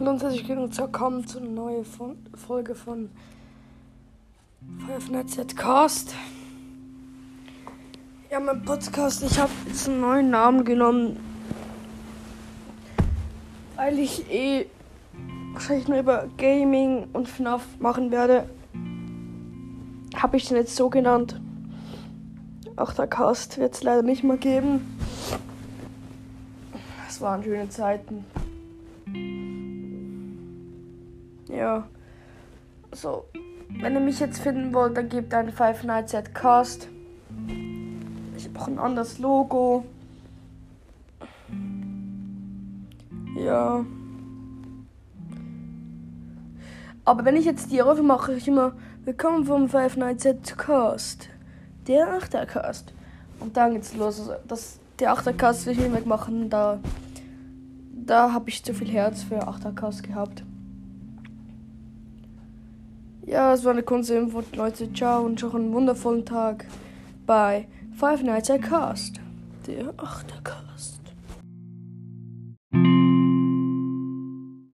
Hallo und herzlich willkommen zu einer neuen Folge von Five Nights Cast. Ja, mein Podcast, ich habe jetzt einen neuen Namen genommen, weil ich eh wahrscheinlich nur über Gaming und FNAF machen werde. Habe ich den jetzt so genannt. Auch der Cast wird es leider nicht mehr geben. Es waren schöne Zeiten. Ja. So. Wenn ihr mich jetzt finden wollt, dann gebt ein Five Nights at Cast. Ich habe auch ein anderes Logo. Ja. Aber wenn ich jetzt die rufe, mache ich immer Willkommen vom Five Nights at Cast. Der Achtercast. Und dann geht's los. Also das, der Achtercast will ich nicht wegmachen. Da, da habe ich zu viel Herz für Achtercast gehabt. Ja, es war eine kurze Info, Leute. Ciao und noch einen wundervollen Tag bei Five Nights at Cast. Der Achtercast.